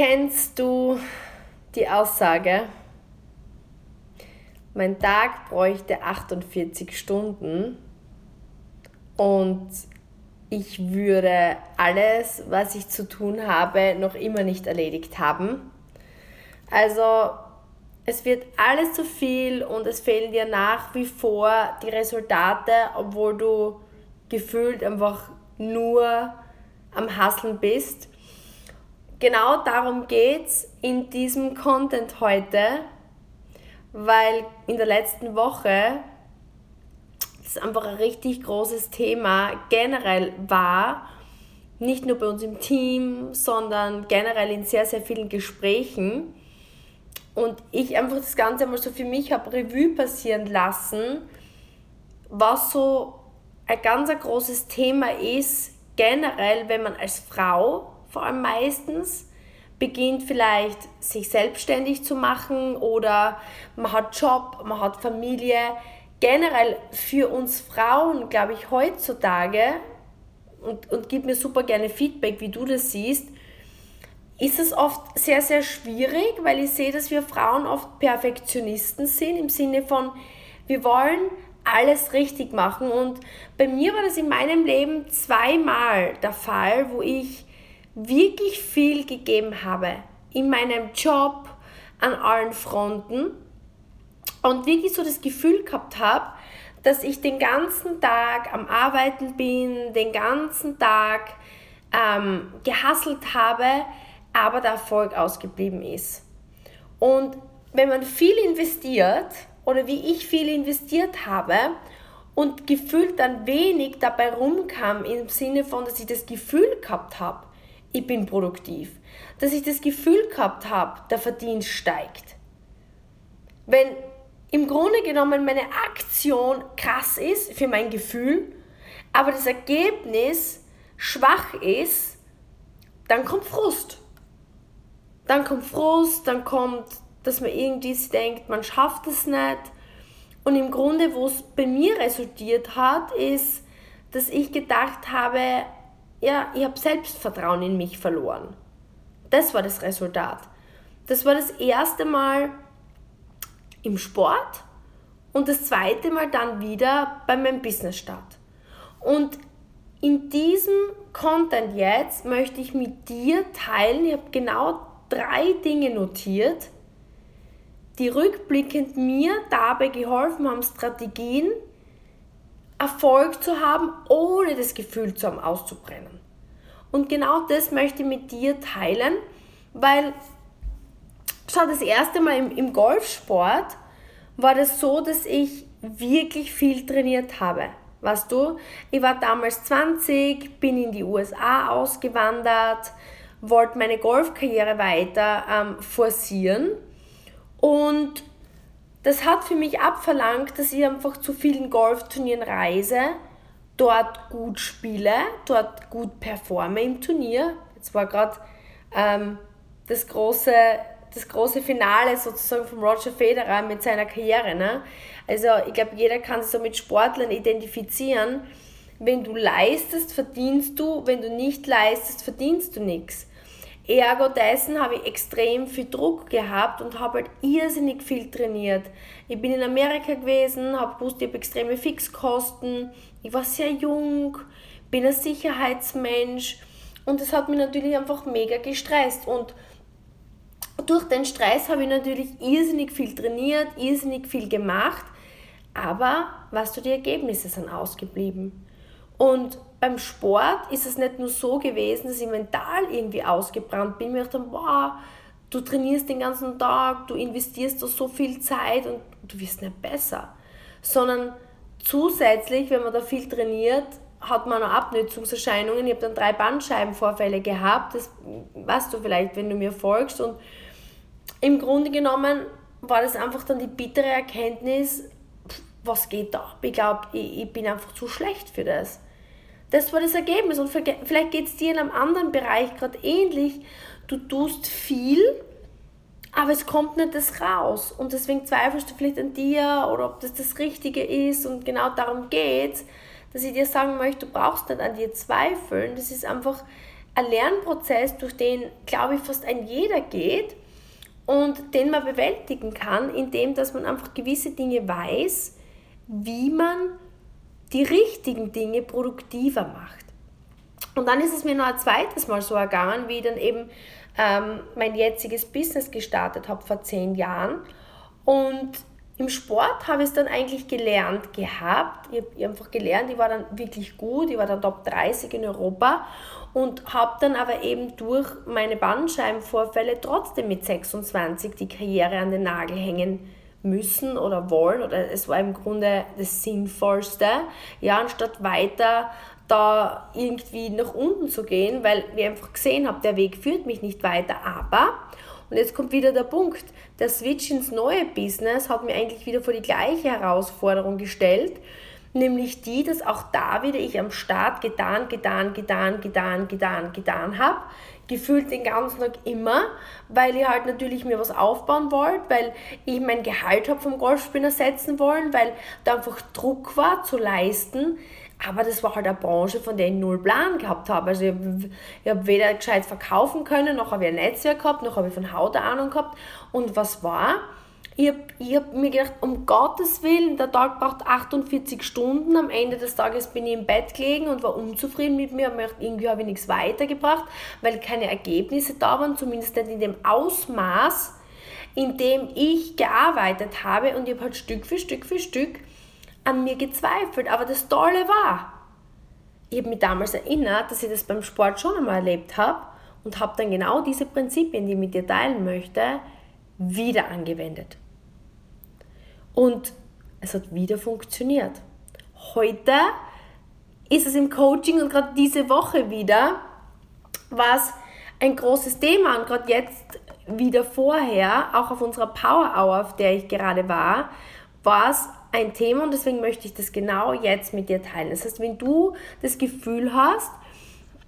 Kennst du die Aussage, mein Tag bräuchte 48 Stunden und ich würde alles, was ich zu tun habe, noch immer nicht erledigt haben. Also es wird alles zu viel und es fehlen dir nach wie vor die Resultate, obwohl du gefühlt einfach nur am Hasseln bist. Genau darum geht es in diesem Content heute, weil in der letzten Woche das einfach ein richtig großes Thema generell war, nicht nur bei uns im Team, sondern generell in sehr, sehr vielen Gesprächen. Und ich einfach das Ganze mal so für mich habe Revue passieren lassen, was so ein ganz ein großes Thema ist, generell, wenn man als Frau vor allem meistens beginnt vielleicht sich selbstständig zu machen oder man hat Job, man hat Familie. Generell für uns Frauen, glaube ich, heutzutage, und, und gib mir super gerne Feedback, wie du das siehst, ist es oft sehr, sehr schwierig, weil ich sehe, dass wir Frauen oft Perfektionisten sind, im Sinne von, wir wollen alles richtig machen. Und bei mir war das in meinem Leben zweimal der Fall, wo ich wirklich viel gegeben habe. In meinem Job, an allen Fronten. Und wirklich so das Gefühl gehabt habe, dass ich den ganzen Tag am Arbeiten bin, den ganzen Tag ähm, gehasselt habe, aber der Erfolg ausgeblieben ist. Und wenn man viel investiert, oder wie ich viel investiert habe und gefühlt dann wenig dabei rumkam im Sinne von, dass ich das Gefühl gehabt habe, ich bin produktiv, dass ich das Gefühl gehabt habe, der Verdienst steigt. Wenn im Grunde genommen meine Aktion krass ist für mein Gefühl, aber das Ergebnis schwach ist, dann kommt Frust. Dann kommt Frust, dann kommt dass man irgendwie denkt, man schafft es nicht. Und im Grunde, wo es bei mir resultiert hat, ist, dass ich gedacht habe, ja, ich habe Selbstvertrauen in mich verloren. Das war das Resultat. Das war das erste Mal im Sport und das zweite Mal dann wieder bei meinem Business-Start. Und in diesem Content jetzt möchte ich mit dir teilen, ich habe genau drei Dinge notiert, die rückblickend mir dabei geholfen haben, Strategien Erfolg zu haben, ohne das Gefühl zu haben, auszubrennen. Und genau das möchte ich mit dir teilen, weil schau, das erste Mal im, im Golfsport war das so, dass ich wirklich viel trainiert habe. Weißt du, ich war damals 20, bin in die USA ausgewandert, wollte meine Golfkarriere weiter ähm, forcieren und das hat für mich abverlangt, dass ich einfach zu vielen Golfturnieren reise, dort gut spiele, dort gut performe im Turnier. Jetzt war gerade ähm, das, große, das große Finale sozusagen von Roger Federer mit seiner Karriere. Ne? Also ich glaube, jeder kann sich so mit Sportlern identifizieren. Wenn du leistest, verdienst du, wenn du nicht leistest, verdienst du nichts. Ergo dessen habe ich extrem viel Druck gehabt und habe halt irrsinnig viel trainiert. Ich bin in Amerika gewesen, habe gewusst, ich habe extreme Fixkosten, ich war sehr jung, bin ein Sicherheitsmensch und das hat mich natürlich einfach mega gestresst und durch den Stress habe ich natürlich irrsinnig viel trainiert, irrsinnig viel gemacht, aber was du, die Ergebnisse sind ausgeblieben. Und beim Sport ist es nicht nur so gewesen, dass ich mental irgendwie ausgebrannt bin. Mir dachte, wow, du trainierst den ganzen Tag, du investierst da so viel Zeit und du wirst nicht besser. Sondern zusätzlich, wenn man da viel trainiert, hat man auch Abnützungserscheinungen. Ich habe dann drei Bandscheibenvorfälle gehabt. Das weißt du vielleicht, wenn du mir folgst. Und im Grunde genommen war das einfach dann die bittere Erkenntnis, was geht da? Ich glaube, ich, ich bin einfach zu schlecht für das. Das war das Ergebnis. Und vielleicht geht es dir in einem anderen Bereich gerade ähnlich. Du tust viel, aber es kommt nicht das raus. Und deswegen zweifelst du vielleicht an dir oder ob das das Richtige ist. Und genau darum geht es, dass ich dir sagen möchte, du brauchst nicht an dir zweifeln. Das ist einfach ein Lernprozess, durch den, glaube ich, fast ein jeder geht und den man bewältigen kann, indem dass man einfach gewisse Dinge weiß, wie man die richtigen Dinge produktiver macht. Und dann ist es mir noch ein zweites Mal so ergangen, wie ich dann eben ähm, mein jetziges Business gestartet habe vor zehn Jahren. Und im Sport habe ich es dann eigentlich gelernt gehabt. Ich habe einfach gelernt, ich war dann wirklich gut, ich war dann Top 30 in Europa und habe dann aber eben durch meine Bandscheibenvorfälle trotzdem mit 26 die Karriere an den Nagel hängen müssen oder wollen oder es war im Grunde das Sinnvollste, ja, anstatt weiter da irgendwie nach unten zu gehen, weil ich einfach gesehen habe, der Weg führt mich nicht weiter, aber und jetzt kommt wieder der Punkt, der Switch ins neue Business hat mir eigentlich wieder vor die gleiche Herausforderung gestellt, nämlich die, dass auch da wieder ich am Start getan, getan, getan, getan, getan, getan habe. Gefühlt den ganzen Tag immer, weil ich halt natürlich mir was aufbauen wollte, weil ich mein Gehalt habe vom Golfspinner setzen wollen, weil da einfach Druck war zu leisten. Aber das war halt eine Branche, von der ich null Plan gehabt habe. Also ich habe hab weder gescheit verkaufen können, noch habe ich ein Netzwerk gehabt, noch habe ich von Haut Ahnung gehabt. Und was war? Ich habe hab mir gedacht, um Gottes Willen, der Tag braucht 48 Stunden. Am Ende des Tages bin ich im Bett gelegen und war unzufrieden mit mir. Gedacht, irgendwie habe ich nichts weitergebracht, weil keine Ergebnisse da waren, zumindest nicht in dem Ausmaß, in dem ich gearbeitet habe. Und ich habe halt Stück für Stück für Stück an mir gezweifelt. Aber das Tolle war, ich habe mich damals erinnert, dass ich das beim Sport schon einmal erlebt habe und habe dann genau diese Prinzipien, die ich mit dir teilen möchte, wieder angewendet. Und es hat wieder funktioniert. Heute ist es im Coaching und gerade diese Woche wieder war es ein großes Thema und gerade jetzt wieder vorher, auch auf unserer Power Hour, auf der ich gerade war, war es ein Thema und deswegen möchte ich das genau jetzt mit dir teilen. Das heißt, wenn du das Gefühl hast,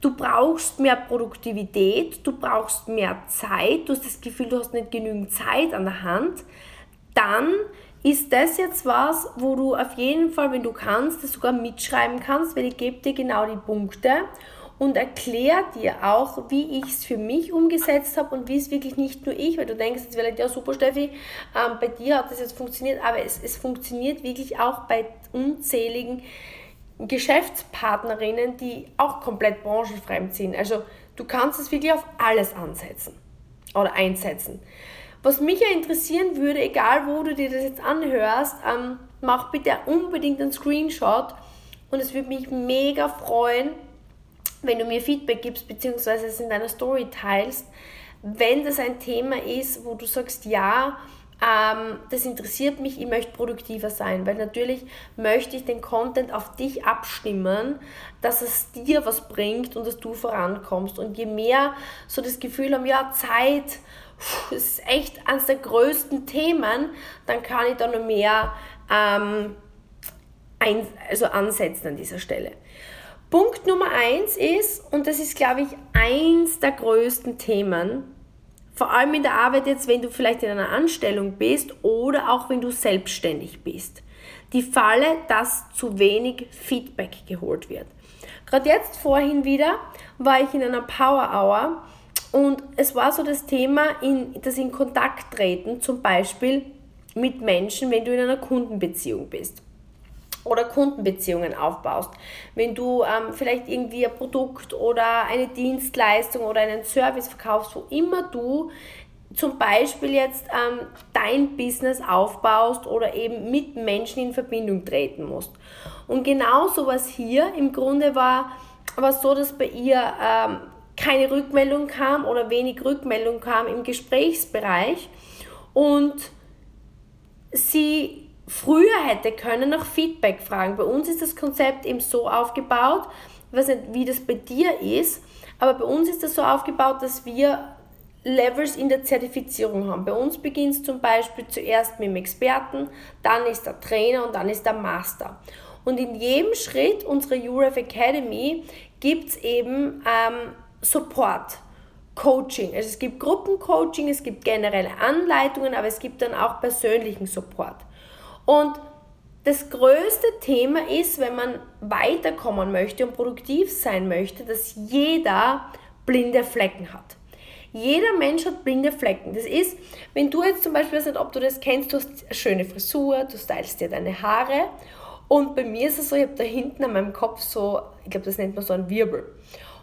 du brauchst mehr Produktivität, du brauchst mehr Zeit, du hast das Gefühl, du hast nicht genügend Zeit an der Hand, dann ist das jetzt was, wo du auf jeden Fall, wenn du kannst, das sogar mitschreiben kannst, weil ich gebe dir genau die Punkte und erkläre dir auch, wie ich es für mich umgesetzt habe und wie es wirklich nicht nur ich, weil du denkst jetzt vielleicht, ja super Steffi, ähm, bei dir hat das jetzt funktioniert, aber es, es funktioniert wirklich auch bei unzähligen Geschäftspartnerinnen, die auch komplett branchenfremd sind. Also du kannst es wirklich auf alles ansetzen oder einsetzen. Was mich ja interessieren würde, egal wo du dir das jetzt anhörst, ähm, mach bitte unbedingt einen Screenshot und es würde mich mega freuen, wenn du mir Feedback gibst, beziehungsweise es in deiner Story teilst, wenn das ein Thema ist, wo du sagst, ja, ähm, das interessiert mich, ich möchte produktiver sein, weil natürlich möchte ich den Content auf dich abstimmen, dass es dir was bringt und dass du vorankommst. Und je mehr so das Gefühl haben, ja, Zeit, das ist echt eines der größten Themen, dann kann ich da noch mehr ähm, ein, also ansetzen an dieser Stelle. Punkt Nummer eins ist, und das ist, glaube ich, eins der größten Themen, vor allem in der Arbeit jetzt, wenn du vielleicht in einer Anstellung bist oder auch wenn du selbstständig bist. Die Falle, dass zu wenig Feedback geholt wird. Gerade jetzt vorhin wieder war ich in einer Power Hour und es war so das Thema, in, das in Kontakt treten, zum Beispiel mit Menschen, wenn du in einer Kundenbeziehung bist oder Kundenbeziehungen aufbaust. Wenn du ähm, vielleicht irgendwie ein Produkt oder eine Dienstleistung oder einen Service verkaufst, wo immer du zum Beispiel jetzt ähm, dein Business aufbaust oder eben mit Menschen in Verbindung treten musst. Und genau so was hier im Grunde war, war so, dass bei ihr ähm, keine Rückmeldung kam oder wenig Rückmeldung kam im Gesprächsbereich und sie früher hätte können nach Feedback fragen. Bei uns ist das Konzept eben so aufgebaut, ich weiß nicht, wie das bei dir ist, aber bei uns ist das so aufgebaut, dass wir Levels in der Zertifizierung haben. Bei uns beginnt es zum Beispiel zuerst mit dem Experten, dann ist der Trainer und dann ist der Master. Und in jedem Schritt unserer URF Academy gibt es eben ähm, Support. Coaching. Also es gibt Gruppencoaching, es gibt generelle Anleitungen, aber es gibt dann auch persönlichen Support. Und das größte Thema ist, wenn man weiterkommen möchte und produktiv sein möchte, dass jeder blinde Flecken hat. Jeder Mensch hat blinde Flecken. Das ist, wenn du jetzt zum Beispiel, nicht, ob du das kennst, du hast eine schöne Frisur, du stylst dir deine Haare und bei mir ist es so, ich habe da hinten an meinem Kopf so, ich glaube, das nennt man so einen Wirbel.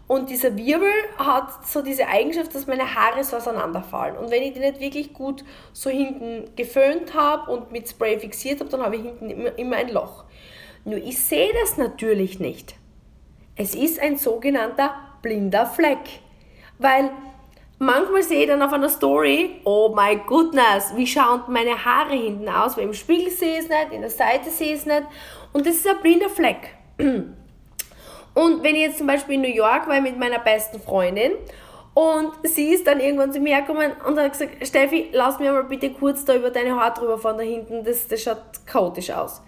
Und dieser Wirbel hat so diese Eigenschaft, dass meine Haare so auseinanderfallen. Und wenn ich die nicht wirklich gut so hinten geföhnt habe und mit Spray fixiert habe, dann habe ich hinten immer, immer ein Loch. Nur ich sehe das natürlich nicht. Es ist ein sogenannter blinder Fleck. Weil manchmal sehe ich dann auf einer Story, oh my goodness, wie schauen meine Haare hinten aus? Weil im Spiegel sehe ich es nicht, in der Seite sehe ich es nicht. Und das ist ein blinder Fleck. Und wenn ich jetzt zum Beispiel in New York war mit meiner besten Freundin und sie ist dann irgendwann zu mir gekommen und hat gesagt, Steffi, lass mir mal bitte kurz da über deine Haare drüber fahren da hinten, das, das schaut chaotisch aus.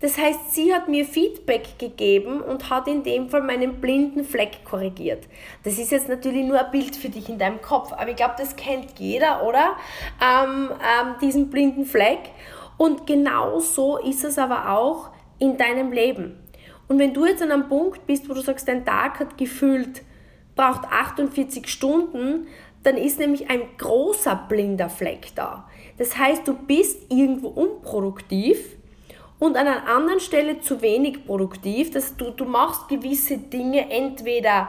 Das heißt, sie hat mir Feedback gegeben und hat in dem Fall meinen blinden Fleck korrigiert. Das ist jetzt natürlich nur ein Bild für dich in deinem Kopf, aber ich glaube, das kennt jeder, oder? Ähm, ähm, diesen blinden Fleck. Und genau so ist es aber auch in deinem Leben. Und wenn du jetzt an einem Punkt bist, wo du sagst, dein Tag hat gefühlt, braucht 48 Stunden, dann ist nämlich ein großer blinder Fleck da. Das heißt, du bist irgendwo unproduktiv und an einer anderen Stelle zu wenig produktiv. Dass du, du machst gewisse Dinge entweder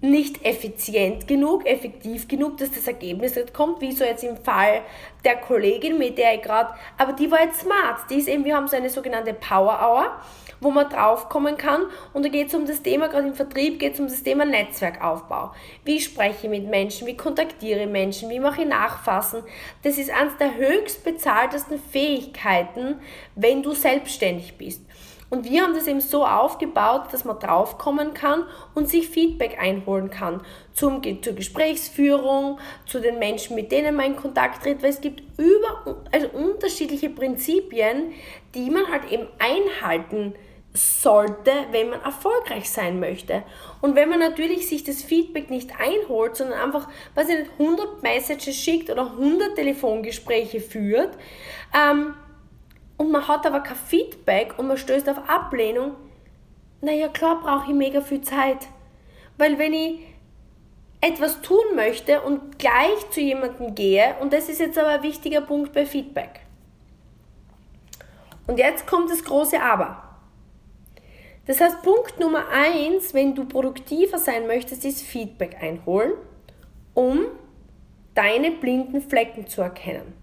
nicht effizient genug, effektiv genug, dass das Ergebnis nicht kommt, wie so jetzt im Fall der Kollegin, mit der ich gerade, aber die war jetzt smart, die ist eben, wir haben so eine sogenannte Power Hour wo man draufkommen kann. Und da geht es um das Thema, gerade im Vertrieb geht es um das Thema Netzwerkaufbau. Wie spreche ich mit Menschen, wie kontaktiere ich Menschen, wie mache ich Nachfassen. Das ist eines der höchst bezahltesten Fähigkeiten, wenn du selbstständig bist. Und wir haben das eben so aufgebaut, dass man draufkommen kann und sich Feedback einholen kann zum, zur Gesprächsführung, zu den Menschen, mit denen man in Kontakt tritt, weil es gibt über, also unterschiedliche Prinzipien, die man halt eben einhalten sollte, wenn man erfolgreich sein möchte. Und wenn man natürlich sich das Feedback nicht einholt, sondern einfach, weiß ich nicht, 100 Messages schickt oder 100 Telefongespräche führt, ähm, und man hat aber kein Feedback und man stößt auf Ablehnung, naja, klar brauche ich mega viel Zeit. Weil wenn ich etwas tun möchte und gleich zu jemandem gehe, und das ist jetzt aber ein wichtiger Punkt bei Feedback. Und jetzt kommt das große Aber. Das heißt, Punkt Nummer eins, wenn du produktiver sein möchtest, ist Feedback einholen, um deine blinden Flecken zu erkennen.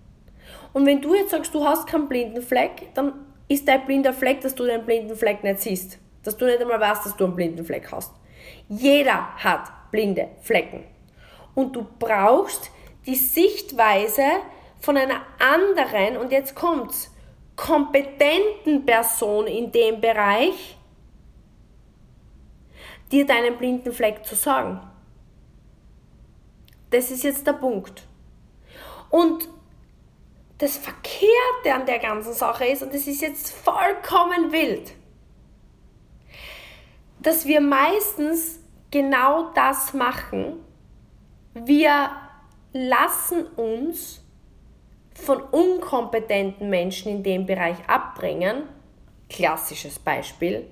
Und wenn du jetzt sagst, du hast keinen blinden Fleck, dann ist dein blinder Fleck, dass du den blinden Fleck nicht siehst. Dass du nicht einmal weißt, dass du einen blinden Fleck hast. Jeder hat blinde Flecken. Und du brauchst die Sichtweise von einer anderen, und jetzt kommt's, kompetenten Person in dem Bereich, dir deinen blinden Fleck zu sagen. Das ist jetzt der Punkt. Und das Verkehrte an der ganzen Sache ist, und das ist jetzt vollkommen wild, dass wir meistens genau das machen. Wir lassen uns von unkompetenten Menschen in dem Bereich abbringen. Klassisches Beispiel.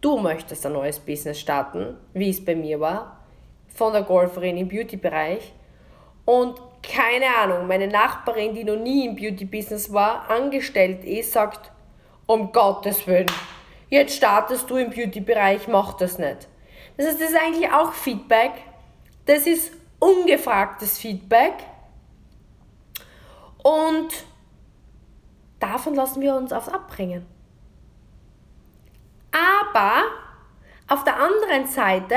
Du möchtest ein neues Business starten, wie es bei mir war, von der Golferin im Beauty-Bereich. Und keine Ahnung, meine Nachbarin, die noch nie im Beauty-Business war, angestellt ist, sagt, um Gottes Willen, jetzt startest du im Beauty-Bereich, mach das nicht. Das heißt, das ist eigentlich auch Feedback. Das ist ungefragtes Feedback. Und davon lassen wir uns aufs abbringen. Aber auf der anderen Seite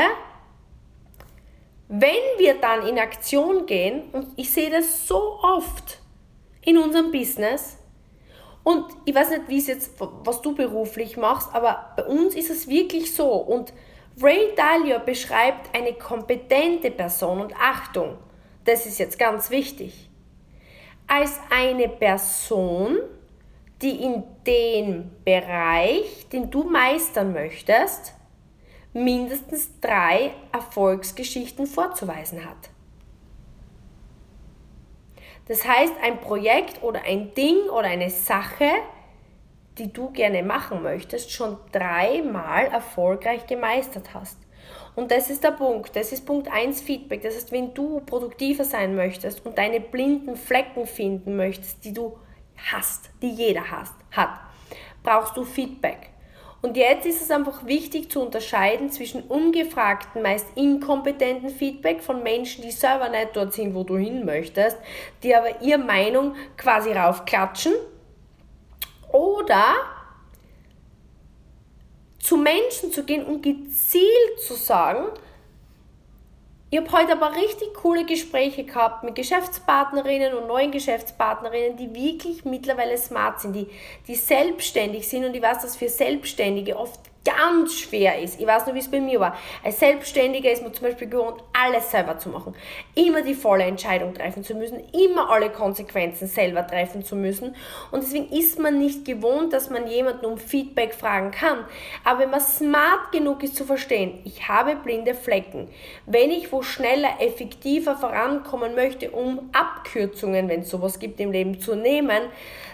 wenn wir dann in Aktion gehen, und ich sehe das so oft in unserem Business, und ich weiß nicht, wie es jetzt, was du beruflich machst, aber bei uns ist es wirklich so. Und Ray Dalio beschreibt eine kompetente Person und Achtung, das ist jetzt ganz wichtig, als eine Person, die in dem Bereich, den du meistern möchtest, mindestens drei Erfolgsgeschichten vorzuweisen hat. Das heißt, ein Projekt oder ein Ding oder eine Sache, die du gerne machen möchtest, schon dreimal erfolgreich gemeistert hast. Und das ist der Punkt. Das ist Punkt 1 Feedback. Das heißt, wenn du produktiver sein möchtest und deine blinden Flecken finden möchtest, die du hast, die jeder hast, hat, brauchst du Feedback. Und jetzt ist es einfach wichtig zu unterscheiden zwischen ungefragten, meist inkompetenten Feedback von Menschen, die selber nicht dort sind, wo du hin möchtest, die aber ihre Meinung quasi raufklatschen. Oder zu Menschen zu gehen und gezielt zu sagen, ich habe heute aber richtig coole Gespräche gehabt mit Geschäftspartnerinnen und neuen Geschäftspartnerinnen, die wirklich mittlerweile smart sind, die, die selbstständig sind. Und ich weiß, dass für Selbstständige oft ganz schwer ist. Ich weiß noch, wie es bei mir war. Als Selbstständiger ist man zum Beispiel gewohnt, alles selber zu machen. Immer die volle Entscheidung treffen zu müssen, immer alle Konsequenzen selber treffen zu müssen. Und deswegen ist man nicht gewohnt, dass man jemanden um Feedback fragen kann. Aber wenn man smart genug ist zu verstehen, ich habe blinde Flecken. Wenn ich wo schneller, effektiver vorankommen möchte, um Abkürzungen, wenn es sowas gibt im Leben, zu nehmen,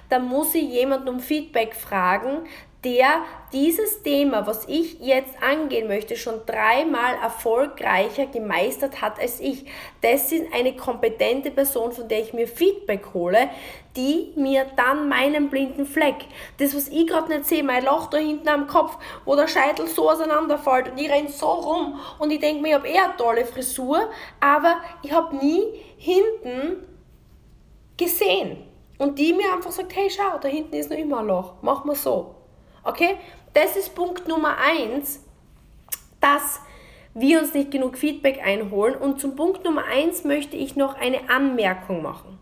dann muss ich jemanden um Feedback fragen, der dieses Thema, was ich jetzt angehen möchte, schon dreimal erfolgreicher gemeistert hat als ich. Das ist eine kompetente Person, von der ich mir Feedback hole, die mir dann meinen blinden Fleck, das, was ich gerade nicht sehe, mein Loch da hinten am Kopf, wo der Scheitel so auseinanderfällt und ich renne so rum und ich denke mir, ich habe eher eine tolle Frisur, aber ich habe nie hinten gesehen. Und die mir einfach sagt, hey schau, da hinten ist noch immer ein Loch, mach mal so. Okay? Das ist Punkt Nummer eins, dass wir uns nicht genug Feedback einholen. Und zum Punkt Nummer eins möchte ich noch eine Anmerkung machen.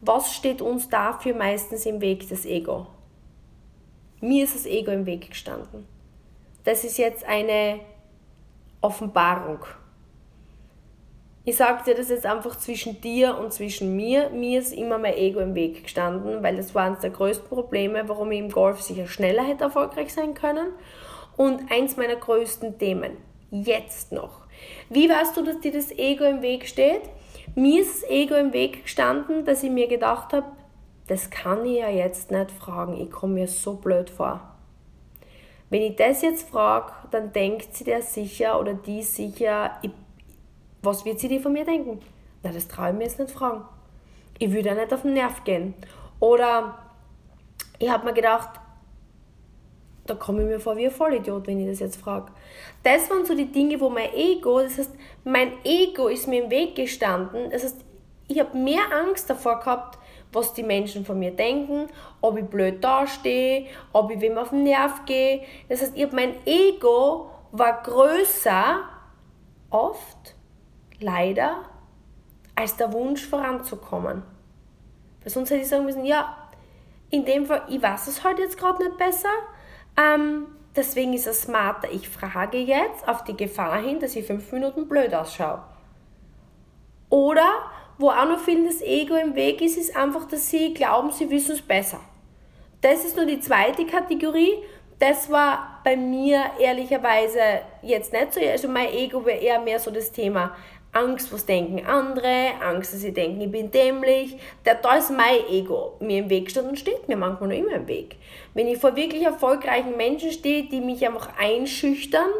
Was steht uns dafür meistens im Weg, das Ego? Mir ist das Ego im Weg gestanden. Das ist jetzt eine Offenbarung. Ich sage dir das jetzt einfach zwischen dir und zwischen mir. Mir ist immer mein Ego im Weg gestanden, weil das war eines der größten Probleme, warum ich im Golf sicher schneller hätte erfolgreich sein können. Und eins meiner größten Themen. Jetzt noch. Wie weißt du, dass dir das Ego im Weg steht? Mir ist das Ego im Weg gestanden, dass ich mir gedacht habe, das kann ich ja jetzt nicht fragen. Ich komme mir so blöd vor. Wenn ich das jetzt frage, dann denkt sie der sicher oder die sicher, ich was wird sie dir von mir denken? Na, das traue ich mir jetzt nicht fragen. Ich würde ja nicht auf den Nerv gehen. Oder ich habe mir gedacht, da komme ich mir vor wie ein Vollidiot, wenn ich das jetzt frage. Das waren so die Dinge, wo mein Ego, das heißt, mein Ego ist mir im Weg gestanden. Das heißt, ich habe mehr Angst davor gehabt, was die Menschen von mir denken, ob ich blöd dastehe, ob ich wem auf den Nerv gehe. Das heißt, ich mein Ego war größer oft leider als der Wunsch voranzukommen. Weil sonst hätte ich sagen müssen, ja, in dem Fall, ich weiß es halt jetzt gerade nicht besser, ähm, deswegen ist es smarter, ich frage jetzt auf die Gefahr hin, dass ich fünf Minuten blöd ausschaue. Oder, wo auch noch viel das Ego im Weg ist, ist einfach, dass sie glauben, sie wissen es besser. Das ist nur die zweite Kategorie. Das war bei mir ehrlicherweise jetzt nicht so. Also mein Ego wäre eher mehr so das Thema Angst, was denken andere, Angst, dass sie denken, ich bin dämlich. Da, ist mein Ego mir im Weg steht und steht mir manchmal noch immer im Weg. Wenn ich vor wirklich erfolgreichen Menschen stehe, die mich einfach einschüchtern,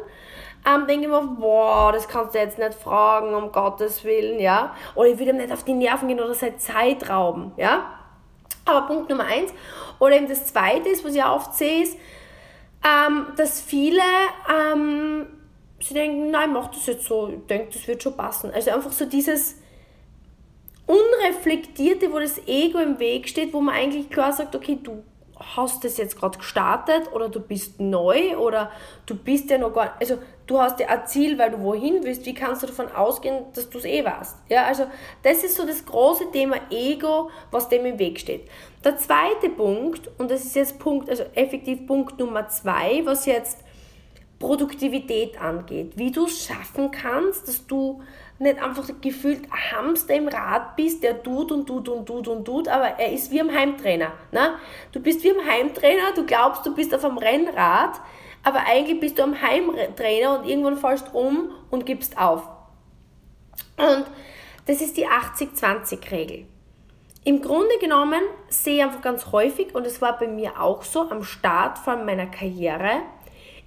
ähm, denke ich mir, boah, das kannst du jetzt nicht fragen, um Gottes Willen, ja. Oder ich würde ihm nicht auf die Nerven gehen oder seine Zeit rauben, ja. Aber Punkt Nummer eins. Oder eben das zweite ist, was ich oft sehe, ist, ähm, dass viele ähm, sie denken, nein, mach das jetzt so, ich denke, das wird schon passen. Also einfach so dieses Unreflektierte, wo das Ego im Weg steht, wo man eigentlich klar sagt, okay, du hast das jetzt gerade gestartet oder du bist neu oder du bist ja noch gar also du hast ja ein Ziel, weil du wohin willst, wie kannst du davon ausgehen, dass du es eh weißt? Ja, also das ist so das große Thema Ego, was dem im Weg steht. Der zweite Punkt, und das ist jetzt Punkt, also effektiv Punkt Nummer zwei, was jetzt Produktivität angeht, wie du es schaffen kannst, dass du nicht einfach gefühlt Hamster im Rad bist, der tut und tut und tut und tut, aber er ist wie ein Heimtrainer. Ne? Du bist wie ein Heimtrainer, du glaubst, du bist auf einem Rennrad, aber eigentlich bist du am Heimtrainer und irgendwann fallst um und gibst auf. Und das ist die 80-20-Regel. Im Grunde genommen sehe ich einfach ganz häufig, und es war bei mir auch so am Start von meiner Karriere,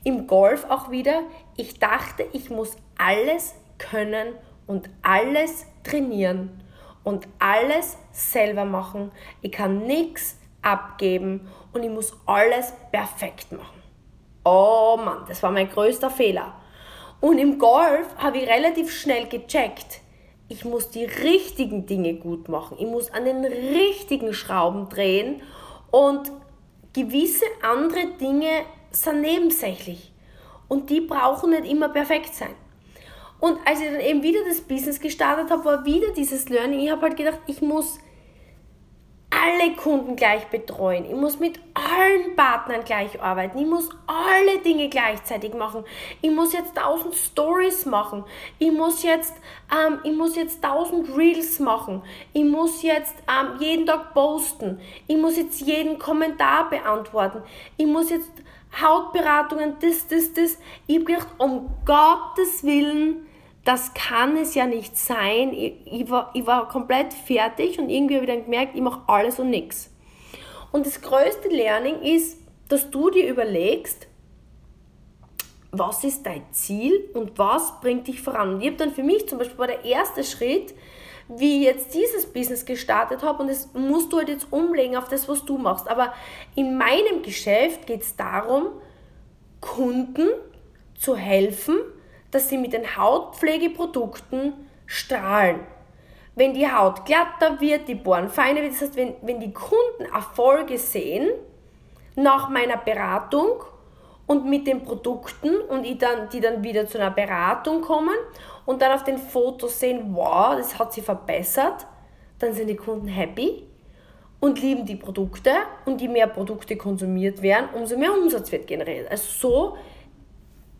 Im Golf auch wieder, ich dachte, ich muss alles können und alles trainieren und alles selber machen. Ich kann nichts abgeben und ich muss alles perfekt machen. Oh Mann, das war mein größter Fehler. Und im Golf habe ich relativ schnell gecheckt, ich muss die richtigen Dinge gut machen. Ich muss an den richtigen Schrauben drehen und gewisse andere Dinge sind nebensächlich. Und die brauchen nicht immer perfekt sein. Und als ich dann eben wieder das Business gestartet habe, war wieder dieses Learning. Ich habe halt gedacht, ich muss alle Kunden gleich betreuen. Ich muss mit allen Partnern gleich arbeiten. Ich muss alle Dinge gleichzeitig machen. Ich muss jetzt tausend Stories machen. Ich muss jetzt, ähm, ich muss jetzt tausend Reels machen. Ich muss jetzt ähm, jeden Tag posten. Ich muss jetzt jeden Kommentar beantworten. Ich muss jetzt Hautberatungen, das, das, das. Ich habe gedacht, um Gottes Willen, das kann es ja nicht sein. Ich, ich, war, ich war komplett fertig und irgendwie habe ich dann gemerkt, ich mache alles und nichts. Und das größte Learning ist, dass du dir überlegst, was ist dein Ziel und was bringt dich voran. Und ich habe dann für mich zum Beispiel war der erste Schritt, wie ich jetzt dieses Business gestartet habe und das musst du halt jetzt umlegen auf das, was du machst. Aber in meinem Geschäft geht es darum, Kunden zu helfen, dass sie mit den Hautpflegeprodukten strahlen. Wenn die Haut glatter wird, die Poren feiner wird, das heißt, wenn, wenn die Kunden Erfolge sehen nach meiner Beratung und mit den Produkten und ich dann, die dann wieder zu einer Beratung kommen und dann auf den Fotos sehen, wow, das hat sie verbessert, dann sind die Kunden happy und lieben die Produkte und je mehr Produkte konsumiert werden, umso mehr Umsatz wird generiert. Also so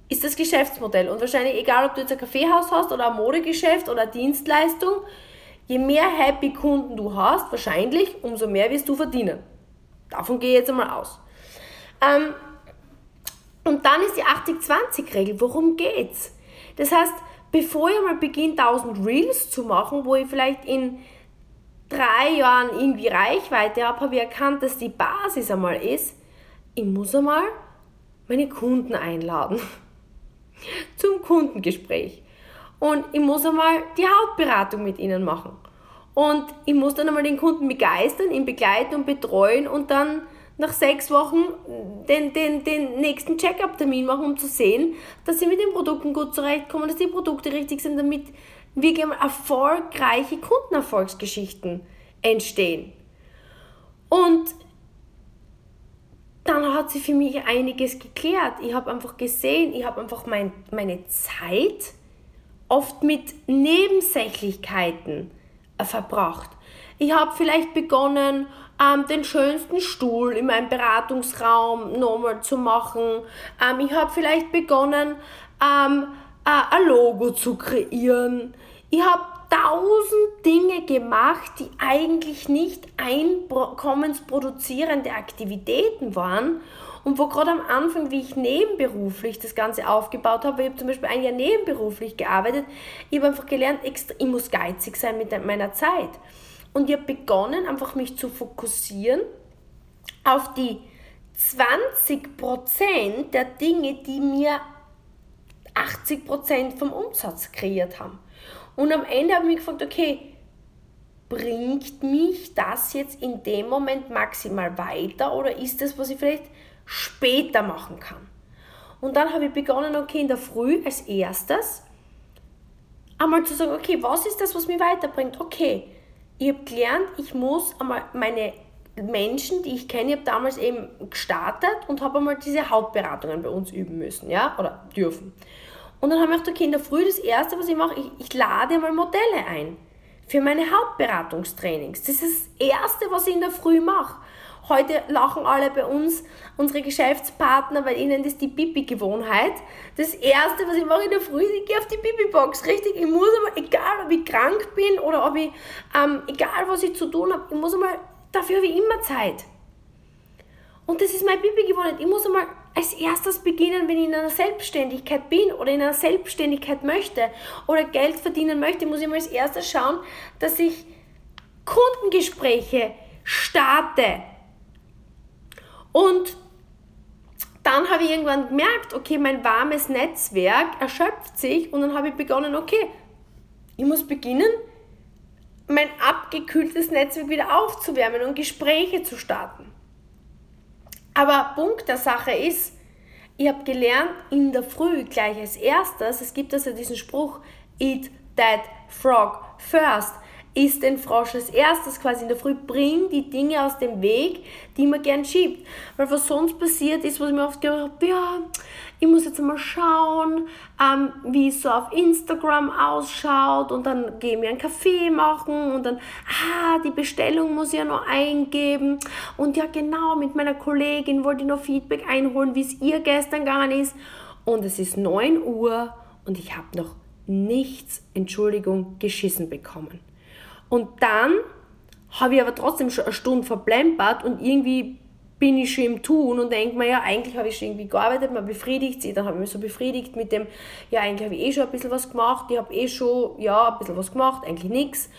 ist das Geschäftsmodell. Und wahrscheinlich, egal ob du jetzt ein Kaffeehaus hast oder ein Modegeschäft oder eine Dienstleistung, je mehr Happy Kunden du hast, wahrscheinlich, umso mehr wirst du verdienen. Davon gehe ich jetzt einmal aus. Ähm, und dann ist die 80-20-Regel. Worum geht's? Das heißt, bevor ich einmal beginne, 1000 Reels zu machen, wo ich vielleicht in drei Jahren irgendwie Reichweite habe, habe ich erkannt, dass die Basis einmal ist, ich muss einmal meine Kunden einladen zum Kundengespräch. Und ich muss einmal die Hautberatung mit ihnen machen. Und ich muss dann einmal den Kunden begeistern, ihn begleiten und betreuen und dann nach sechs Wochen den, den, den nächsten Check-up-Termin machen, um zu sehen, dass sie mit den Produkten gut zurechtkommen, dass die Produkte richtig sind, damit wirklich erfolgreiche Kundenerfolgsgeschichten entstehen. Und dann hat sie für mich einiges geklärt. Ich habe einfach gesehen, ich habe einfach mein, meine Zeit oft mit Nebensächlichkeiten äh, verbracht. Ich habe vielleicht begonnen, ähm, den schönsten Stuhl in meinem Beratungsraum nochmal zu machen. Ähm, ich habe vielleicht begonnen, ähm, äh, ein Logo zu kreieren. Ich habe tausend Dinge gemacht, die eigentlich nicht einkommensproduzierende Aktivitäten waren und wo gerade am Anfang, wie ich nebenberuflich das Ganze aufgebaut habe, ich habe zum Beispiel ein Jahr nebenberuflich gearbeitet, ich habe einfach gelernt, ich muss geizig sein mit meiner Zeit. Und ich habe begonnen, einfach mich zu fokussieren auf die 20% der Dinge, die mir 80% vom Umsatz kreiert haben. Und am Ende habe ich mich gefragt, okay, bringt mich das jetzt in dem Moment maximal weiter oder ist das, was ich vielleicht später machen kann? Und dann habe ich begonnen, okay, in der Früh als erstes einmal zu sagen, okay, was ist das, was mich weiterbringt? Okay, ich habe gelernt, ich muss einmal meine Menschen, die ich kenne, ich habe damals eben gestartet und habe einmal diese Hautberatungen bei uns üben müssen, ja, oder dürfen. Und dann habe ich gedacht, okay, in der Früh das Erste, was ich mache, ich, ich lade mal Modelle ein für meine Hauptberatungstrainings. Das ist das Erste, was ich in der Früh mache. Heute lachen alle bei uns, unsere Geschäftspartner, weil ihnen das die Pipi-Gewohnheit. Das Erste, was ich mache in der Früh, ist, ich gehe auf die Pipi-Box. Richtig, ich muss aber, egal ob ich krank bin oder ob ich, ähm, egal was ich zu tun habe, ich muss einmal, dafür habe ich immer Zeit. Und das ist meine Pipi-Gewohnheit. Ich muss einmal als erstes beginnen, wenn ich in einer Selbstständigkeit bin oder in einer Selbstständigkeit möchte oder Geld verdienen möchte, muss ich mal als erstes schauen, dass ich Kundengespräche starte. Und dann habe ich irgendwann gemerkt, okay, mein warmes Netzwerk erschöpft sich und dann habe ich begonnen, okay, ich muss beginnen, mein abgekühltes Netzwerk wieder aufzuwärmen und Gespräche zu starten. Aber Punkt der Sache ist, ich habe gelernt, in der Früh gleich als erstes, es gibt also diesen Spruch, eat that frog first isst den Frosch als erstes quasi in der Früh, bring die Dinge aus dem Weg, die man gern schiebt. Weil was sonst passiert ist, was ich mir oft gedacht habe, ja, ich muss jetzt mal schauen, ähm, wie es so auf Instagram ausschaut und dann gehe mir einen Kaffee machen und dann, ah, die Bestellung muss ich ja noch eingeben und ja genau, mit meiner Kollegin wollte ich noch Feedback einholen, wie es ihr gestern gegangen ist und es ist 9 Uhr und ich habe noch nichts, Entschuldigung, geschissen bekommen. Und dann habe ich aber trotzdem schon eine Stunde verplempert und irgendwie bin ich schon im Tun und denke mir, ja, eigentlich habe ich schon irgendwie gearbeitet, man befriedigt sich, dann habe ich mich so befriedigt mit dem, ja, eigentlich habe ich eh schon ein bisschen was gemacht, ich habe eh schon, ja, ein bisschen was gemacht, eigentlich nichts.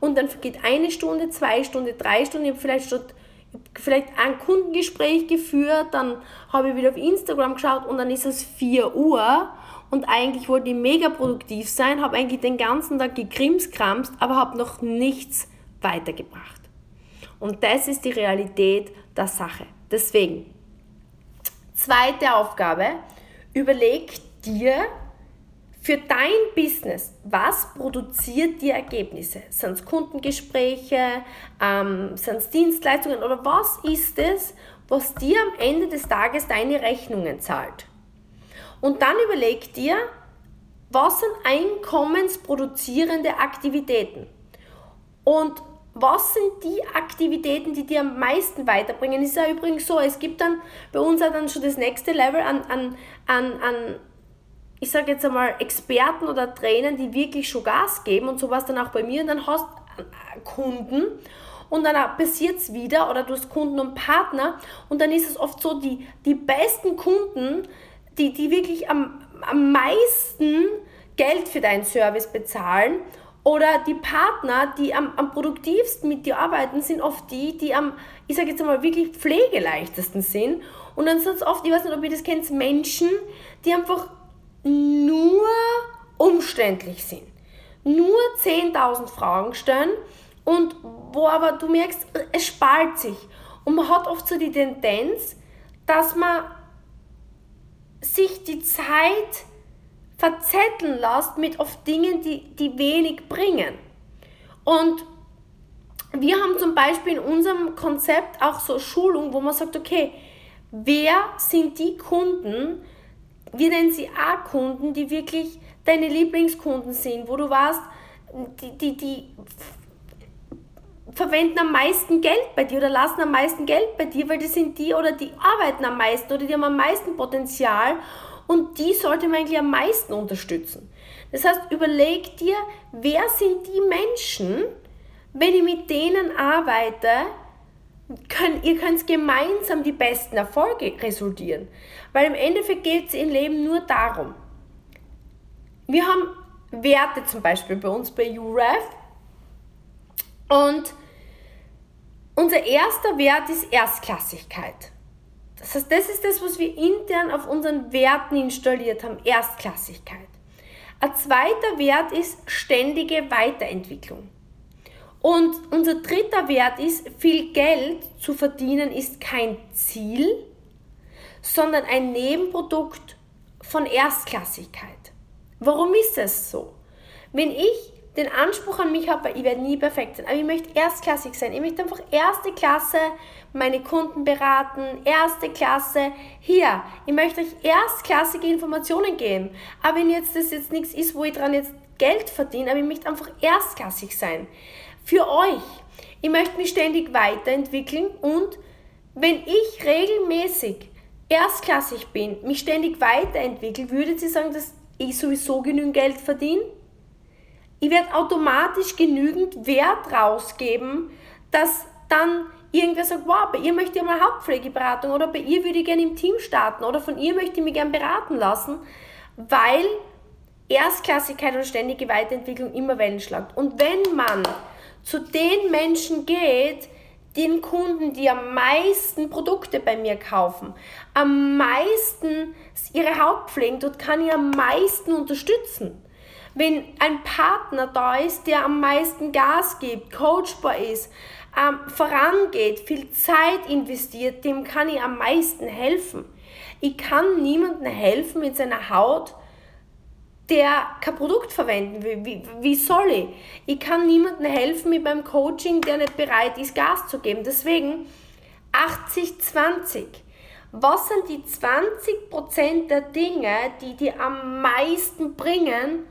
Und dann vergeht eine Stunde, zwei Stunden, drei Stunden, ich habe vielleicht schon vielleicht ein Kundengespräch geführt, dann habe ich wieder auf Instagram geschaut und dann ist es 4 Uhr und eigentlich wollte ich mega produktiv sein, habe eigentlich den ganzen Tag gekrimskramst, aber habe noch nichts weitergebracht. Und das ist die Realität der Sache. Deswegen, zweite Aufgabe, überleg dir für dein Business, was produziert die Ergebnisse? Sind es Kundengespräche, ähm, sind es Dienstleistungen oder was ist es, was dir am Ende des Tages deine Rechnungen zahlt? Und dann überleg dir, was sind einkommensproduzierende Aktivitäten? Und was sind die Aktivitäten, die dir am meisten weiterbringen? Ist ja übrigens so, es gibt dann bei uns auch dann schon das nächste Level an, an, an, an ich sage jetzt einmal, Experten oder Trainern, die wirklich schon Gas geben und sowas dann auch bei mir. Und dann hast du Kunden und dann passiert es wieder oder du hast Kunden und Partner und dann ist es oft so, die, die besten Kunden, die, die wirklich am, am meisten Geld für deinen Service bezahlen oder die Partner, die am, am produktivsten mit dir arbeiten, sind oft die, die am, ich sage jetzt einmal, wirklich pflegeleichtesten sind. Und dann sind es oft, ich weiß nicht, ob ihr das kennt, Menschen, die einfach nur umständlich sind. Nur 10.000 Fragen stellen und wo aber du merkst, es spart sich. Und man hat oft so die Tendenz, dass man sich die Zeit verzetteln lässt mit oft Dingen, die, die wenig bringen. Und wir haben zum Beispiel in unserem Konzept auch so Schulung, wo man sagt, okay, wer sind die Kunden, wir nennen sie A-Kunden, die wirklich deine Lieblingskunden sind, wo du warst, die, die, die verwenden am meisten Geld bei dir oder lassen am meisten Geld bei dir, weil die sind die oder die arbeiten am meisten oder die haben am meisten Potenzial und die sollte man eigentlich am meisten unterstützen. Das heißt, überleg dir, wer sind die Menschen, wenn ich mit denen arbeite, können, ihr könnt gemeinsam die besten Erfolge resultieren. Weil im Endeffekt geht es im Leben nur darum. Wir haben Werte zum Beispiel bei uns bei UREF und unser erster Wert ist Erstklassigkeit. Das heißt, das ist das, was wir intern auf unseren Werten installiert haben, Erstklassigkeit. Ein zweiter Wert ist ständige Weiterentwicklung. Und unser dritter Wert ist, viel Geld zu verdienen ist kein Ziel, sondern ein Nebenprodukt von Erstklassigkeit. Warum ist das so? Wenn ich den Anspruch an mich habe, weil ich werde nie perfekt sein, aber ich möchte erstklassig sein. Ich möchte einfach erste Klasse meine Kunden beraten, erste Klasse. Hier, ich möchte euch erstklassige Informationen geben. Aber wenn jetzt das jetzt nichts ist, wo ich dran jetzt Geld verdiene, aber ich möchte einfach erstklassig sein. Für euch. Ich möchte mich ständig weiterentwickeln und wenn ich regelmäßig erstklassig bin, mich ständig weiterentwickle, würdet ihr sagen, dass ich sowieso genügend Geld verdiene? Ich werde automatisch genügend Wert rausgeben, dass dann irgendwer sagt, wow, bei ihr möchte ich mal Hauptpflegeberatung oder bei ihr würde ich gerne im Team starten oder von ihr möchte ich mich gerne beraten lassen, weil Erstklassigkeit und ständige Weiterentwicklung immer Wellen schlagt. Und wenn man zu den Menschen geht, den Kunden, die am meisten Produkte bei mir kaufen, am meisten ihre Haut pflegen, dort kann ich am meisten unterstützen. Wenn ein Partner da ist, der am meisten Gas gibt, coachbar ist, ähm, vorangeht, viel Zeit investiert, dem kann ich am meisten helfen. Ich kann niemandem helfen mit seiner Haut, der kein Produkt verwenden will. Wie, wie soll ich? Ich kann niemandem helfen mit meinem Coaching, der nicht bereit ist, Gas zu geben. Deswegen 80-20. Was sind die 20% der Dinge, die dir am meisten bringen?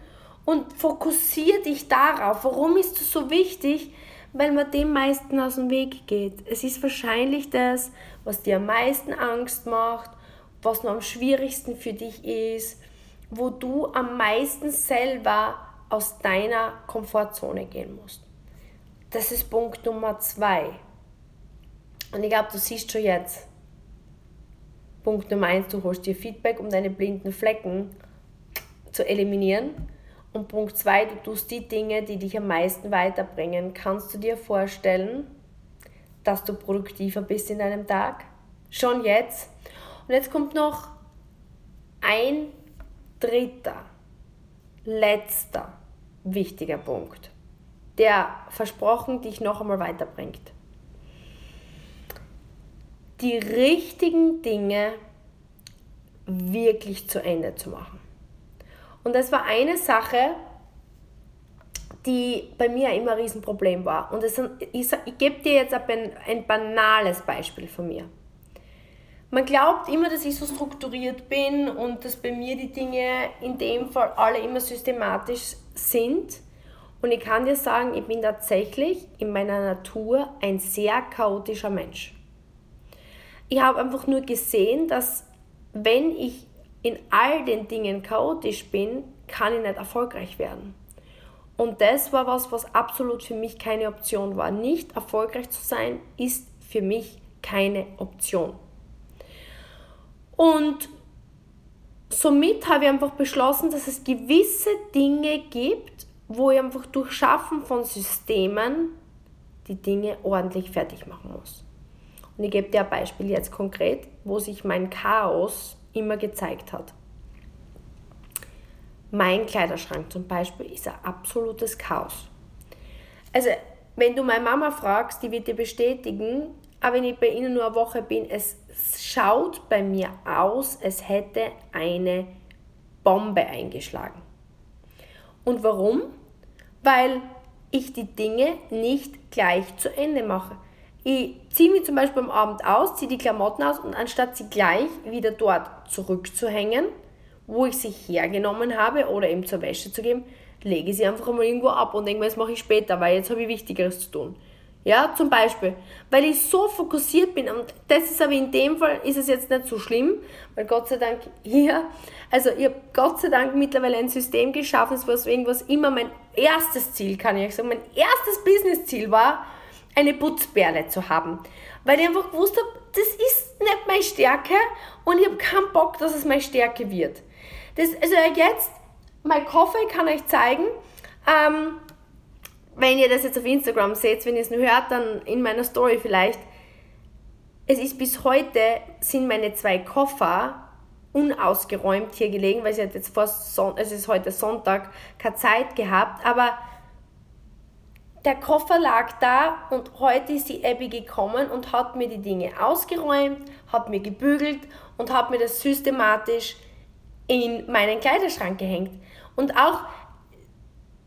Und fokussiere dich darauf. Warum ist es so wichtig? Weil man dem meisten aus dem Weg geht. Es ist wahrscheinlich das, was dir am meisten Angst macht, was noch am schwierigsten für dich ist wo du am meisten selber aus deiner Komfortzone gehen musst. Das ist Punkt Nummer zwei. Und ich glaube, du siehst schon jetzt. Punkt Nummer eins, du holst dir Feedback, um deine blinden Flecken zu eliminieren. Und Punkt zwei, du tust die Dinge, die dich am meisten weiterbringen. Kannst du dir vorstellen, dass du produktiver bist in deinem Tag? Schon jetzt. Und jetzt kommt noch ein dritter, letzter wichtiger Punkt, der versprochen dich noch einmal weiterbringt. Die richtigen Dinge wirklich zu Ende zu machen. Und das war eine Sache, die bei mir immer ein Riesenproblem war. Und das, ich, ich gebe dir jetzt ein, ein banales Beispiel von mir. Man glaubt immer, dass ich so strukturiert bin und dass bei mir die Dinge in dem Fall alle immer systematisch sind. Und ich kann dir sagen, ich bin tatsächlich in meiner Natur ein sehr chaotischer Mensch. Ich habe einfach nur gesehen, dass wenn ich in all den Dingen chaotisch bin, kann ich nicht erfolgreich werden. Und das war was, was absolut für mich keine Option war. Nicht erfolgreich zu sein, ist für mich keine Option. Und somit habe ich einfach beschlossen, dass es gewisse Dinge gibt, wo ich einfach durch Schaffen von Systemen die Dinge ordentlich fertig machen muss. Und ich gebe dir ein Beispiel jetzt konkret, wo sich mein Chaos immer gezeigt hat. Mein Kleiderschrank zum Beispiel ist ein absolutes Chaos. Also, wenn du meine Mama fragst, die wird dir bestätigen, aber wenn ich bei Ihnen nur eine Woche bin, es schaut bei mir aus, es hätte eine Bombe eingeschlagen. Und warum? Weil ich die Dinge nicht gleich zu Ende mache. Ich ziehe mich zum Beispiel am Abend aus, ziehe die Klamotten aus und anstatt sie gleich wieder dort zurückzuhängen, wo ich sie hergenommen habe oder eben zur Wäsche zu geben, lege ich sie einfach mal irgendwo ab und denke mir, das mache ich später, weil jetzt habe ich Wichtigeres zu tun. Ja, zum Beispiel, weil ich so fokussiert bin und das ist aber in dem Fall ist es jetzt nicht so schlimm, weil Gott sei Dank hier, also ich habe Gott sei Dank mittlerweile ein System geschaffen, was immer mein erstes Ziel, kann ich sagen, mein erstes Business-Ziel war, eine Putzperle zu haben. Weil ich einfach gewusst habe, das ist nicht meine Stärke und ich habe keinen Bock, dass es meine Stärke wird. Das, also jetzt, mein Koffer, ich kann euch zeigen, ähm, wenn ihr das jetzt auf Instagram seht, wenn ihr es nur hört, dann in meiner Story vielleicht. Es ist bis heute, sind meine zwei Koffer unausgeräumt hier gelegen, weil sie hat jetzt vor Son es ist heute Sonntag, keine Zeit gehabt, aber der Koffer lag da und heute ist die Abby gekommen und hat mir die Dinge ausgeräumt, hat mir gebügelt und hat mir das systematisch in meinen Kleiderschrank gehängt. Und auch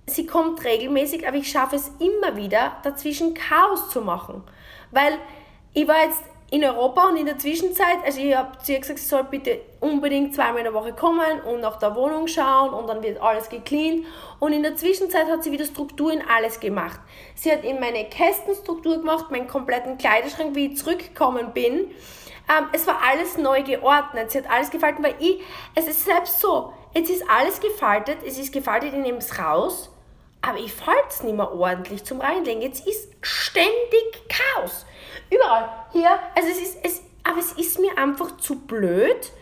sie kommt regelmäßig, aber ich schaffe es immer wieder, dazwischen Chaos zu machen. Weil ich war jetzt in Europa und in der Zwischenzeit, also ich habe zu ihr gesagt, sie soll bitte unbedingt zweimal in der Woche kommen und nach der Wohnung schauen und dann wird alles gecleant. Und in der Zwischenzeit hat sie wieder Struktur in alles gemacht. Sie hat in meine Kästenstruktur gemacht, meinen kompletten Kleiderschrank, wie ich zurückgekommen bin. Ähm, es war alles neu geordnet, sie hat alles gefalten, weil ich, es ist selbst so, jetzt ist alles gefaltet, es ist gefaltet, ich nehme es raus aber ich falte es nicht mehr ordentlich zum Reinlegen. Jetzt ist ständig Chaos. Überall. Hier, also es ist, es, aber es ist mir einfach zu blöd.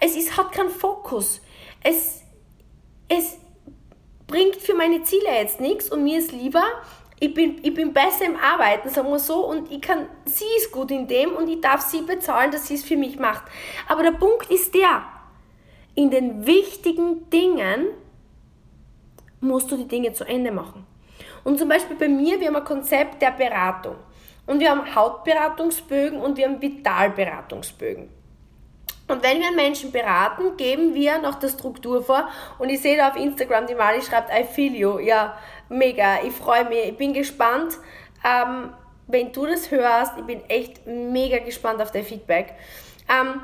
Es ist, hat keinen Fokus. Es, es bringt für meine Ziele jetzt nichts und mir ist lieber, ich bin, ich bin besser im Arbeiten, sagen wir so, und ich kann, sie ist gut in dem und ich darf sie bezahlen, dass sie es für mich macht. Aber der Punkt ist der, in den wichtigen Dingen musst du die Dinge zu Ende machen. Und zum Beispiel bei mir, wir haben ein Konzept der Beratung. Und wir haben Hautberatungsbögen und wir haben Vitalberatungsbögen. Und wenn wir Menschen beraten, geben wir noch der Struktur vor. Und ich sehe da auf Instagram, die Mali schreibt, I feel you. Ja, mega. Ich freue mich. Ich bin gespannt, ähm, wenn du das hörst. Ich bin echt mega gespannt auf dein Feedback. Ähm,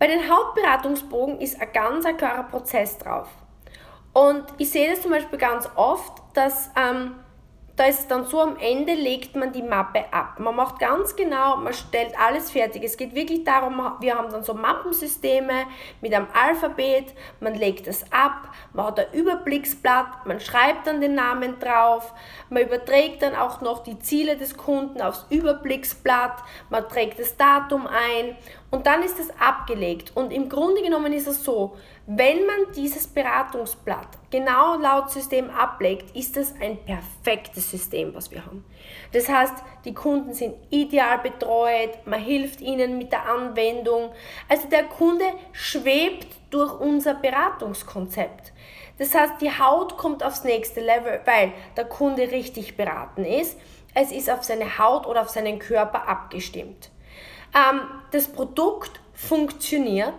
bei den Hautberatungsbogen ist ein ganz klarer Prozess drauf. Und ich sehe das zum Beispiel ganz oft, dass ähm, da ist dann so, am Ende legt man die Mappe ab. Man macht ganz genau, man stellt alles fertig. Es geht wirklich darum, wir haben dann so Mappensysteme mit einem Alphabet, man legt es ab, man hat ein Überblicksblatt, man schreibt dann den Namen drauf, man überträgt dann auch noch die Ziele des Kunden aufs Überblicksblatt, man trägt das Datum ein und dann ist es abgelegt. Und im Grunde genommen ist es so, wenn man dieses Beratungsblatt genau laut System ablegt, ist es ein perfektes System, was wir haben. Das heißt, die Kunden sind ideal betreut, man hilft ihnen mit der Anwendung. Also der Kunde schwebt durch unser Beratungskonzept. Das heißt, die Haut kommt aufs nächste Level, weil der Kunde richtig beraten ist. Es ist auf seine Haut oder auf seinen Körper abgestimmt. Ähm, das Produkt funktioniert.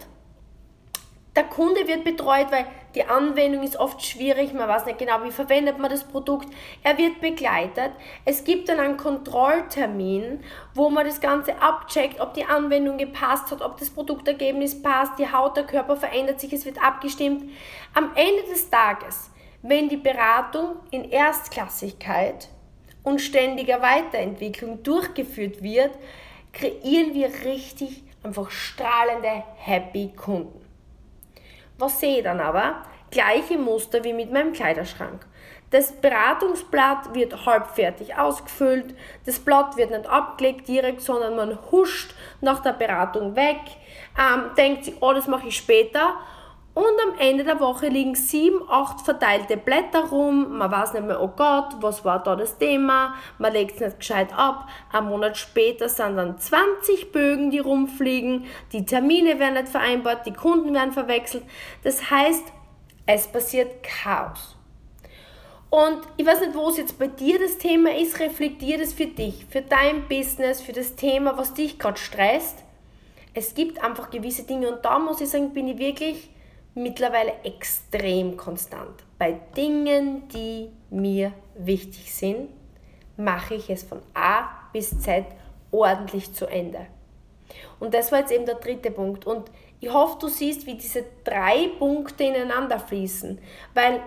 Der Kunde wird betreut, weil die Anwendung ist oft schwierig, man weiß nicht genau, wie verwendet man das Produkt. Er wird begleitet. Es gibt dann einen Kontrolltermin, wo man das Ganze abcheckt, ob die Anwendung gepasst hat, ob das Produktergebnis passt, die Haut, der Körper verändert sich, es wird abgestimmt. Am Ende des Tages, wenn die Beratung in Erstklassigkeit und ständiger Weiterentwicklung durchgeführt wird, kreieren wir richtig einfach strahlende, happy Kunden. Was sehe ich dann aber? Gleiche Muster wie mit meinem Kleiderschrank. Das Beratungsblatt wird halbfertig ausgefüllt, das Blatt wird nicht abgelegt direkt, sondern man huscht nach der Beratung weg, ähm, denkt sich, oh, das mache ich später und am Ende der Woche liegen sieben, acht verteilte Blätter rum. Man weiß nicht mehr, oh Gott, was war da das Thema? Man legt es nicht gescheit ab. Ein Monat später sind dann 20 Bögen, die rumfliegen. Die Termine werden nicht vereinbart, die Kunden werden verwechselt. Das heißt, es passiert Chaos. Und ich weiß nicht, wo es jetzt bei dir das Thema ist. Reflektier das für dich, für dein Business, für das Thema, was dich gerade stresst. Es gibt einfach gewisse Dinge und da muss ich sagen, bin ich wirklich mittlerweile extrem konstant. Bei Dingen, die mir wichtig sind, mache ich es von A bis Z ordentlich zu Ende. Und das war jetzt eben der dritte Punkt. Und ich hoffe, du siehst, wie diese drei Punkte ineinander fließen. Weil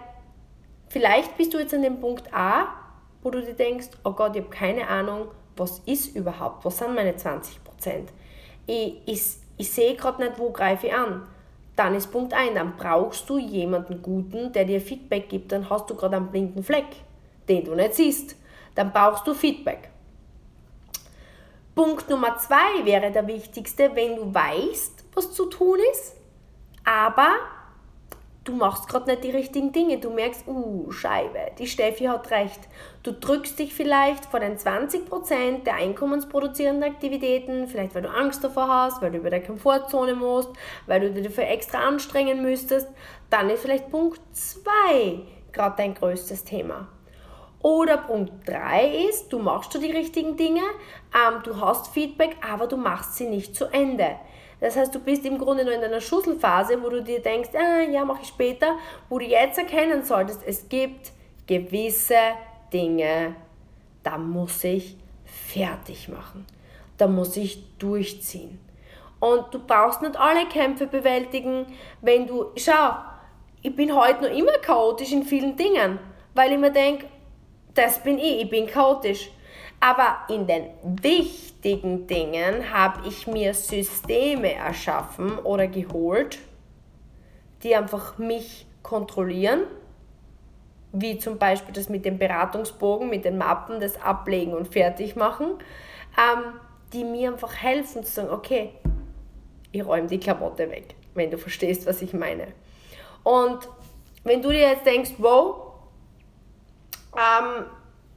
vielleicht bist du jetzt an dem Punkt A, wo du dir denkst, oh Gott, ich habe keine Ahnung, was ist überhaupt, was sind meine 20 Prozent. Ich, ich, ich sehe gerade nicht, wo greife ich an dann ist Punkt 1, dann brauchst du jemanden Guten, der dir Feedback gibt, dann hast du gerade einen blinden Fleck, den du nicht siehst. Dann brauchst du Feedback. Punkt Nummer 2 wäre der wichtigste, wenn du weißt, was zu tun ist, aber du machst gerade nicht die richtigen Dinge. Du merkst, uh, Scheibe, die Steffi hat recht. Du drückst dich vielleicht vor den 20% der einkommensproduzierenden Aktivitäten, vielleicht weil du Angst davor hast, weil du über der Komfortzone musst, weil du dich dafür extra anstrengen müsstest. Dann ist vielleicht Punkt 2 gerade dein größtes Thema. Oder Punkt 3 ist, du machst schon die richtigen Dinge, ähm, du hast Feedback, aber du machst sie nicht zu Ende. Das heißt, du bist im Grunde nur in einer Schusselphase, wo du dir denkst, ah, ja, mache ich später, wo du jetzt erkennen solltest, es gibt gewisse Dinge, da muss ich fertig machen. Da muss ich durchziehen. Und du brauchst nicht alle Kämpfe bewältigen, wenn du, schau, ich bin heute noch immer chaotisch in vielen Dingen, weil ich mir denke, das bin ich, ich bin chaotisch. Aber in den wichtigen Dingen habe ich mir Systeme erschaffen oder geholt, die einfach mich kontrollieren, wie zum Beispiel das mit dem Beratungsbogen, mit den Mappen, das Ablegen und Fertigmachen, ähm, die mir einfach helfen zu sagen, okay, ich räume die Klamotte weg, wenn du verstehst, was ich meine. Und wenn du dir jetzt denkst, wow, ähm,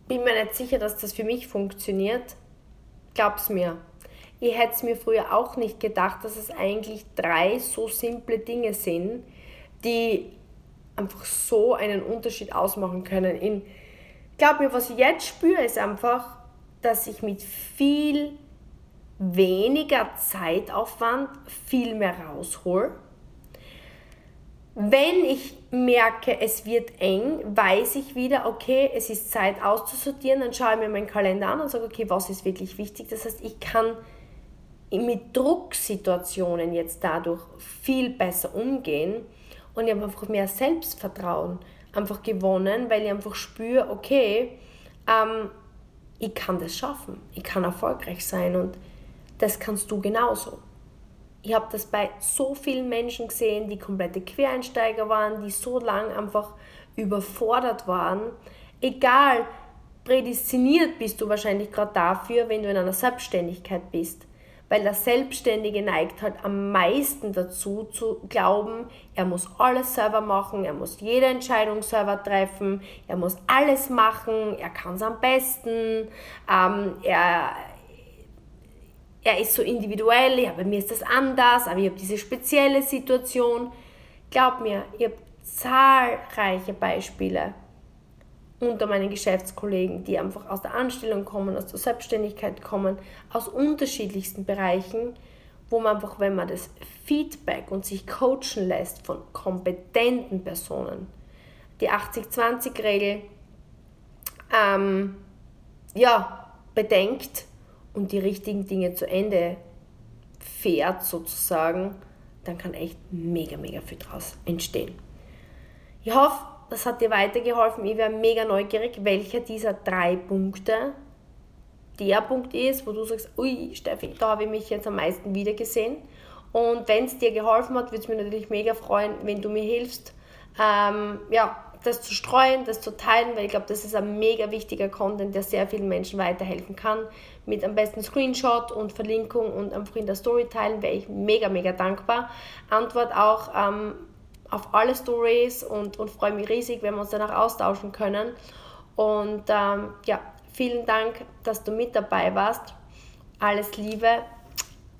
bin mir nicht sicher, dass das für mich funktioniert. Glaub's mir. Ich hätte es mir früher auch nicht gedacht, dass es eigentlich drei so simple Dinge sind, die einfach so einen Unterschied ausmachen können. In, glaub mir, was ich jetzt spüre, ist einfach, dass ich mit viel weniger Zeitaufwand viel mehr raushol. Wenn ich merke, es wird eng, weiß ich wieder, okay, es ist Zeit auszusortieren, dann schaue ich mir meinen Kalender an und sage, okay, was ist wirklich wichtig. Das heißt, ich kann mit Drucksituationen jetzt dadurch viel besser umgehen und ich habe einfach mehr Selbstvertrauen einfach gewonnen, weil ich einfach spüre, okay, ähm, ich kann das schaffen, ich kann erfolgreich sein und das kannst du genauso. Ich habe das bei so vielen Menschen gesehen, die komplette Quereinsteiger waren, die so lang einfach überfordert waren. Egal, prädestiniert bist du wahrscheinlich gerade dafür, wenn du in einer Selbstständigkeit bist. Weil der Selbstständige neigt halt am meisten dazu zu glauben, er muss alles selber machen, er muss jede Entscheidung selber treffen, er muss alles machen, er kann es am besten, ähm, er, er ist so individuell, ja, bei mir ist das anders, aber ich habe diese spezielle Situation. Glaub mir, ich habe zahlreiche Beispiele unter meinen Geschäftskollegen, die einfach aus der Anstellung kommen, aus der Selbstständigkeit kommen, aus unterschiedlichsten Bereichen, wo man einfach, wenn man das Feedback und sich coachen lässt von kompetenten Personen, die 80-20-Regel ähm, ja, bedenkt, und die richtigen Dinge zu Ende fährt sozusagen, dann kann echt mega, mega viel draus entstehen. Ich hoffe, das hat dir weitergeholfen. Ich wäre mega neugierig, welcher dieser drei Punkte der Punkt ist, wo du sagst, ui, Steffi, da habe ich mich jetzt am meisten wiedergesehen. Und wenn es dir geholfen hat, würde es mich natürlich mega freuen, wenn du mir hilfst, ähm, ja, das zu streuen, das zu teilen, weil ich glaube, das ist ein mega wichtiger Content, der sehr vielen Menschen weiterhelfen kann. Mit am besten Screenshot und Verlinkung und einfach in der Story teilen, wäre ich mega, mega dankbar. Antwort auch ähm, auf alle Stories und, und freue mich riesig, wenn wir uns danach austauschen können. Und ähm, ja, vielen Dank, dass du mit dabei warst. Alles Liebe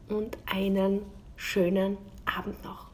und einen schönen Abend noch.